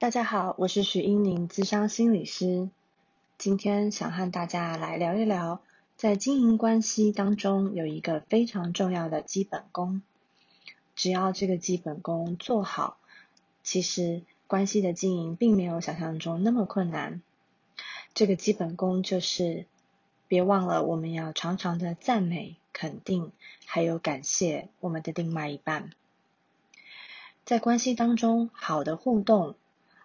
大家好，我是许英宁，资商心理师。今天想和大家来聊一聊，在经营关系当中有一个非常重要的基本功。只要这个基本功做好，其实关系的经营并没有想象中那么困难。这个基本功就是，别忘了我们要常常的赞美、肯定，还有感谢我们的另外一半。在关系当中，好的互动。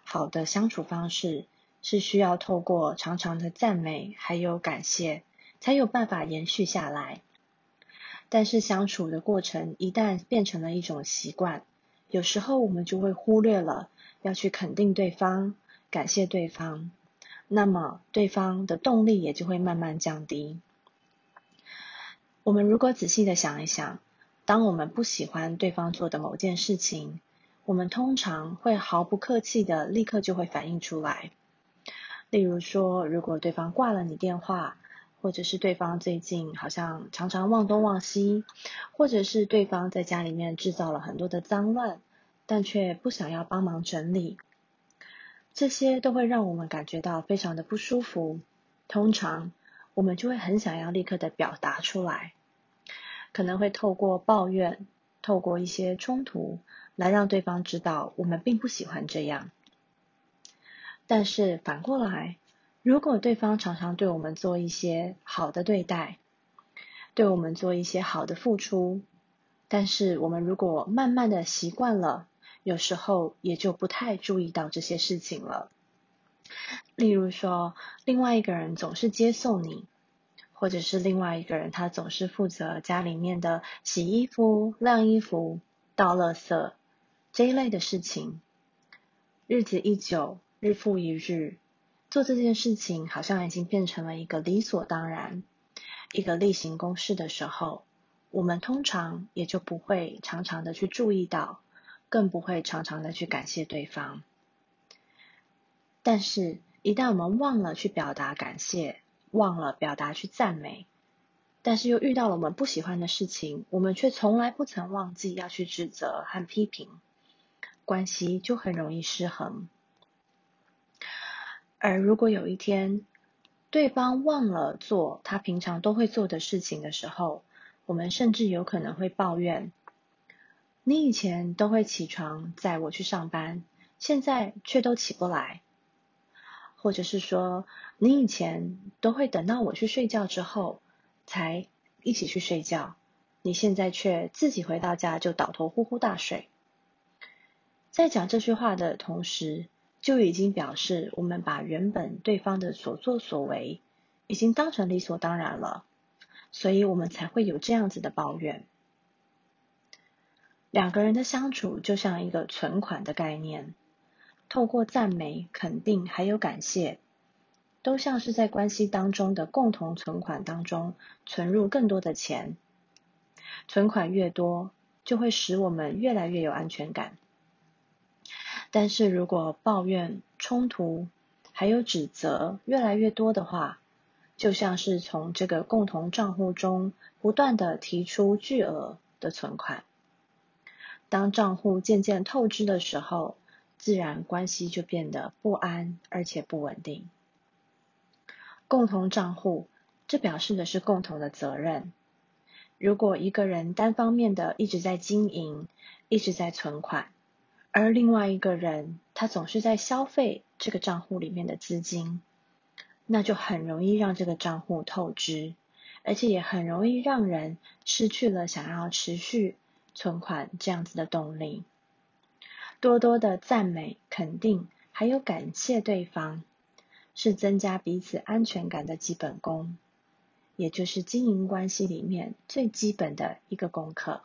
好的相处方式是需要透过常常的赞美还有感谢，才有办法延续下来。但是相处的过程一旦变成了一种习惯，有时候我们就会忽略了要去肯定对方、感谢对方，那么对方的动力也就会慢慢降低。我们如果仔细的想一想，当我们不喜欢对方做的某件事情，我们通常会毫不客气的立刻就会反应出来，例如说，如果对方挂了你电话，或者是对方最近好像常常忘东忘西，或者是对方在家里面制造了很多的脏乱，但却不想要帮忙整理，这些都会让我们感觉到非常的不舒服。通常我们就会很想要立刻的表达出来，可能会透过抱怨，透过一些冲突。来让对方知道我们并不喜欢这样，但是反过来，如果对方常常对我们做一些好的对待，对我们做一些好的付出，但是我们如果慢慢的习惯了，有时候也就不太注意到这些事情了。例如说，另外一个人总是接送你，或者是另外一个人他总是负责家里面的洗衣服、晾衣服、倒垃圾。这一类的事情，日子一久，日复一日，做这件事情好像已经变成了一个理所当然，一个例行公事的时候，我们通常也就不会常常的去注意到，更不会常常的去感谢对方。但是，一旦我们忘了去表达感谢，忘了表达去赞美，但是又遇到了我们不喜欢的事情，我们却从来不曾忘记要去指责和批评。关系就很容易失衡，而如果有一天对方忘了做他平常都会做的事情的时候，我们甚至有可能会抱怨：你以前都会起床载我去上班，现在却都起不来；或者是说，你以前都会等到我去睡觉之后才一起去睡觉，你现在却自己回到家就倒头呼呼大睡。在讲这句话的同时，就已经表示我们把原本对方的所作所为已经当成理所当然了，所以我们才会有这样子的抱怨。两个人的相处就像一个存款的概念，透过赞美、肯定还有感谢，都像是在关系当中的共同存款当中存入更多的钱。存款越多，就会使我们越来越有安全感。但是如果抱怨、冲突还有指责越来越多的话，就像是从这个共同账户中不断的提出巨额的存款，当账户渐渐透支的时候，自然关系就变得不安而且不稳定。共同账户，这表示的是共同的责任。如果一个人单方面的一直在经营，一直在存款，而另外一个人，他总是在消费这个账户里面的资金，那就很容易让这个账户透支，而且也很容易让人失去了想要持续存款这样子的动力。多多的赞美、肯定，还有感谢对方，是增加彼此安全感的基本功，也就是经营关系里面最基本的一个功课。